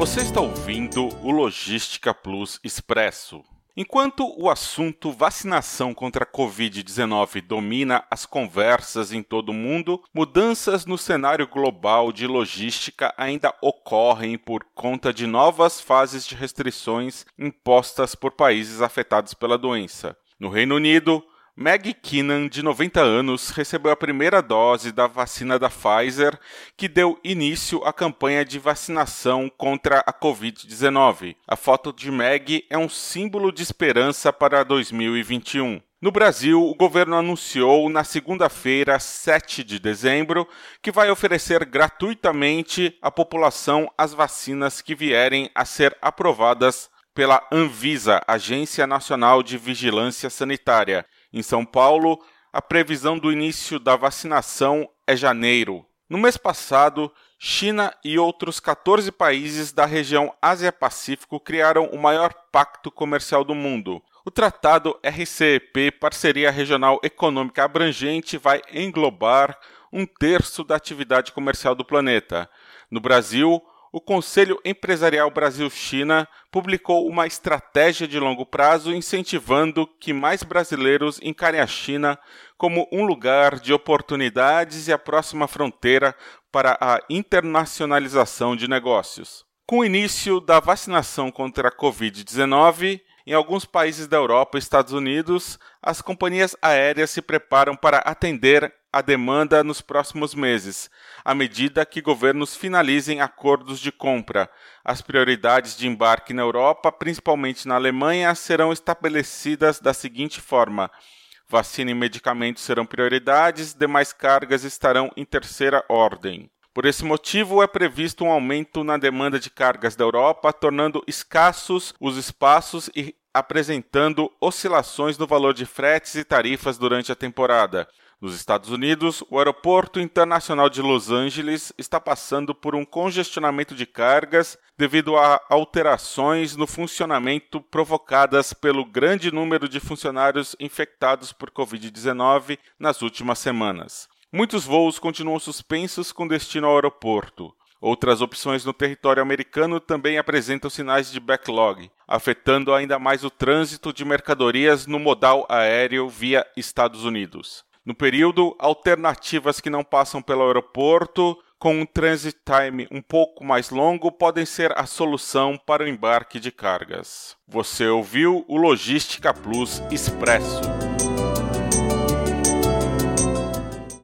Você está ouvindo o Logística Plus Expresso. Enquanto o assunto vacinação contra a Covid-19 domina as conversas em todo o mundo, mudanças no cenário global de logística ainda ocorrem por conta de novas fases de restrições impostas por países afetados pela doença. No Reino Unido, Meg Keenan, de 90 anos, recebeu a primeira dose da vacina da Pfizer, que deu início à campanha de vacinação contra a Covid-19. A foto de Meg é um símbolo de esperança para 2021. No Brasil, o governo anunciou na segunda-feira, 7 de dezembro, que vai oferecer gratuitamente à população as vacinas que vierem a ser aprovadas pela Anvisa, Agência Nacional de Vigilância Sanitária. Em São Paulo, a previsão do início da vacinação é janeiro. No mês passado, China e outros 14 países da região Ásia-Pacífico criaram o maior pacto comercial do mundo. O tratado RCEP, Parceria Regional Econômica Abrangente, vai englobar um terço da atividade comercial do planeta. No Brasil, o Conselho Empresarial Brasil-China publicou uma estratégia de longo prazo incentivando que mais brasileiros encarem a China como um lugar de oportunidades e a próxima fronteira para a internacionalização de negócios. Com o início da vacinação contra a Covid-19, em alguns países da Europa e Estados Unidos, as companhias aéreas se preparam para atender a demanda nos próximos meses, à medida que governos finalizem acordos de compra. As prioridades de embarque na Europa, principalmente na Alemanha, serão estabelecidas da seguinte forma: vacina e medicamentos serão prioridades, demais cargas estarão em terceira ordem. Por esse motivo, é previsto um aumento na demanda de cargas da Europa, tornando escassos os espaços e apresentando oscilações no valor de fretes e tarifas durante a temporada. Nos Estados Unidos, o Aeroporto Internacional de Los Angeles está passando por um congestionamento de cargas devido a alterações no funcionamento provocadas pelo grande número de funcionários infectados por Covid-19 nas últimas semanas. Muitos voos continuam suspensos com destino ao aeroporto. Outras opções no território americano também apresentam sinais de backlog, afetando ainda mais o trânsito de mercadorias no modal aéreo via Estados Unidos. No período, alternativas que não passam pelo aeroporto, com um transit time um pouco mais longo, podem ser a solução para o embarque de cargas. Você ouviu o Logística Plus Expresso.